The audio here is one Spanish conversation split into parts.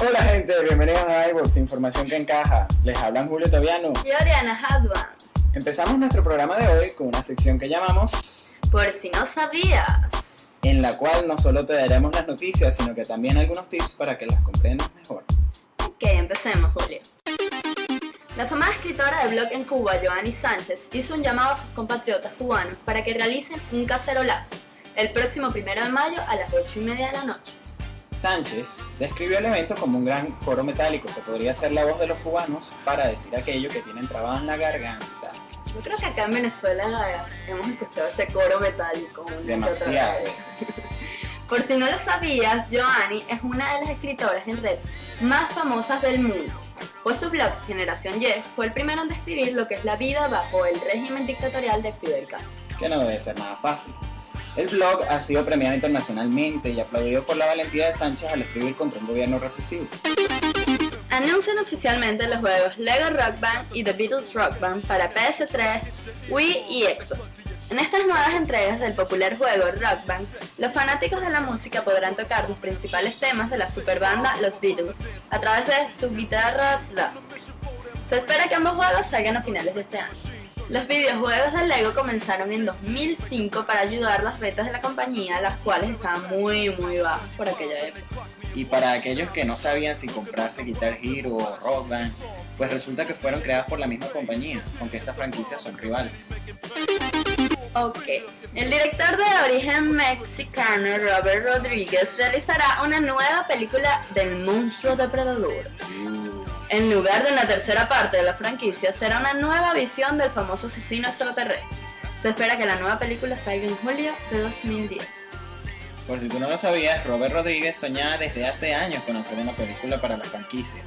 Hola gente, bienvenidos a iVoox, información que encaja. Les hablan Julio Tobiano. Y Oriana Hadwan. Empezamos nuestro programa de hoy con una sección que llamamos Por si no sabías. en la cual no solo te daremos las noticias, sino que también algunos tips para que las comprendas mejor. Ok, empecemos, Julio. La famosa escritora de blog en Cuba, Joanny Sánchez, hizo un llamado a sus compatriotas cubanos para que realicen un cacerolazo el próximo primero de mayo a las 8 y media de la noche. Sánchez describió el evento como un gran coro metálico que podría ser la voz de los cubanos para decir aquello que tienen trabado en la garganta. Yo creo que acá en Venezuela hemos escuchado ese coro metálico Demasiado. Por si no lo sabías, Joanny es una de las escritoras en red más famosas del mundo, pues su blog Generación Y fue el primero en describir lo que es la vida bajo el régimen dictatorial de Fidel Castro. que no debe ser nada fácil. El blog ha sido premiado internacionalmente y aplaudido por la valentía de Sánchez al escribir contra un gobierno represivo. Anuncian oficialmente los juegos Lego Rock Band y The Beatles Rock Band para PS3, Wii y Xbox. En estas nuevas entregas del popular juego Rock Band, los fanáticos de la música podrán tocar los principales temas de la superbanda Los Beatles a través de su guitarra plástico. Se espera que ambos juegos salgan a finales de este año. Los videojuegos de Lego comenzaron en 2005 para ayudar las ventas de la compañía, las cuales estaban muy muy bajas por aquella época. Y para aquellos que no sabían si comprarse Guitar Hero o Rock Band, pues resulta que fueron creadas por la misma compañía, aunque estas franquicias son rivales. Ok. El director de origen mexicano Robert Rodríguez realizará una nueva película del monstruo depredador. En lugar de una tercera parte de la franquicia, será una nueva visión del famoso asesino extraterrestre. Se espera que la nueva película salga en julio de 2010. Por si tú no lo sabías, Robert Rodríguez soñaba desde hace años con hacer una película para la franquicia.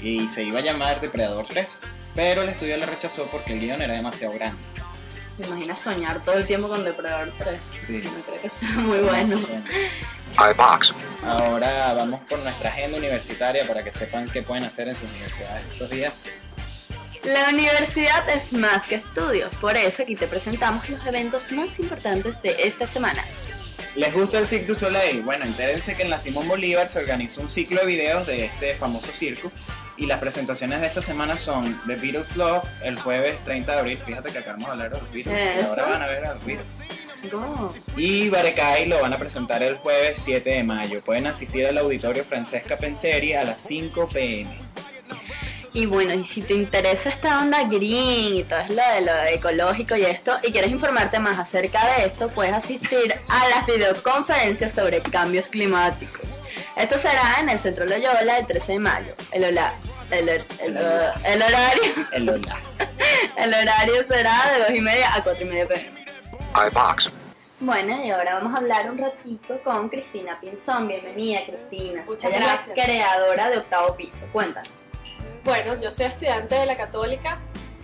Y se iba a llamar Depredador 3, pero el estudio le rechazó porque el guion era demasiado grande. ¿Te imaginas soñar todo el tiempo con Depredador 3? Sí. No creo que sea muy bueno. iBox. Ahora vamos por nuestra agenda universitaria para que sepan qué pueden hacer en sus universidades estos días. La universidad es más que estudios, por eso aquí te presentamos los eventos más importantes de esta semana. ¿Les gusta el Cirque du Soleil? Bueno, entérense que en la Simón Bolívar se organizó un ciclo de videos de este famoso circo y las presentaciones de esta semana son The Beatles Love el jueves 30 de abril. Fíjate que acabamos de hablar de los Beatles y ahora van a ver a los Beatles. Go. Y Barecay lo van a presentar el jueves 7 de mayo. Pueden asistir al auditorio Francesca Penseri a las 5 pm. Y bueno, y si te interesa esta onda green y todo es lo de lo ecológico y esto, y quieres informarte más acerca de esto, puedes asistir a las videoconferencias sobre cambios climáticos. Esto será en el Centro Loyola el 13 de mayo. El, hola- el, el- el- el horario, El Lola. el horario será de 2 y media a 4 y media pm. iBox. Bueno, y ahora vamos a hablar un ratito con Cristina Pinzón. Bienvenida, Cristina. Muchas Ella gracias. es la creadora de Octavo Piso. Cuéntanos. Bueno, yo soy estudiante de la Católica,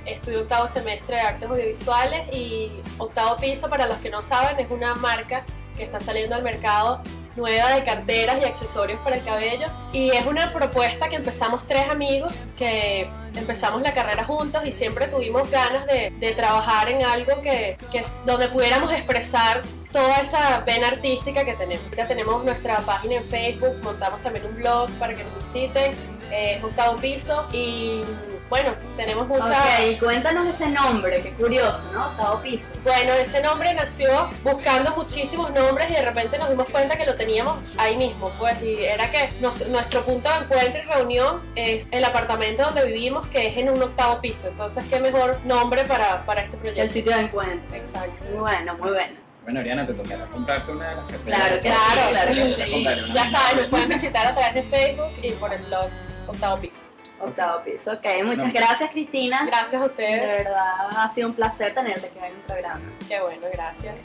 estudio octavo semestre de artes audiovisuales y octavo piso, para los que no saben, es una marca que está saliendo al mercado nueva de carteras y accesorios para el cabello. Y es una propuesta que empezamos tres amigos que empezamos la carrera juntos y siempre tuvimos ganas de, trabajar en algo que, que donde pudiéramos expresar toda esa vena artística que tenemos. Ahorita tenemos nuestra página en Facebook, montamos también un blog para que nos visiten, eh, es octavo piso y bueno, tenemos mucha... Ok, cuéntanos ese nombre, qué curioso, ¿no? Octavo Piso. Bueno, ese nombre nació buscando muchísimos nombres y de repente nos dimos cuenta que lo teníamos ahí mismo, pues, y era que nos- nuestro punto de encuentro y reunión es el apartamento donde vivimos, que es en un octavo piso. Entonces, qué mejor nombre para, para este El proyecto. sitio de encuentro. Exacto. Muy bueno, muy bueno. Bueno, Oriana, te tocará comprarte una de las carteras. Claro que Claro, sí, claro que sí. Ya saben, nos pueden visitar a través de Facebook y por el blog octavo piso. Octavo piso. Ok, muchas No. gracias Cristina. Gracias a De ustedes. verdad, ha sido un placer tenerte aquí en el programa. Qué bueno, gracias.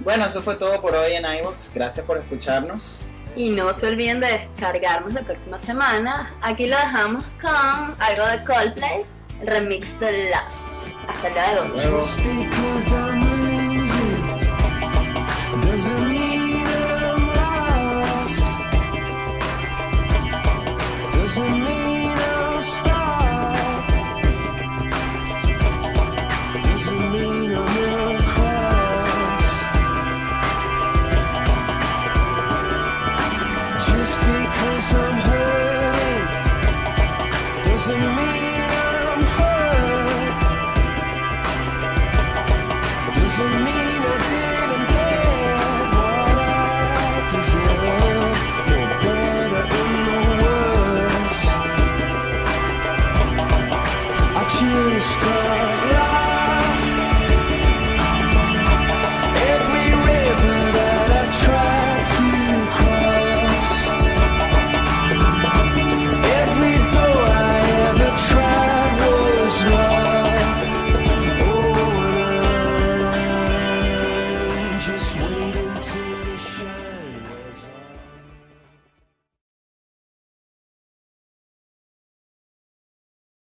Bueno, eso fue todo por hoy en iVoox. Gracias por escucharnos. Y no se olviden de descargarnos la próxima semana. Aquí lo dejamos con algo de Coldplay, el remix de Last. Hasta luego. Luego. Because I'm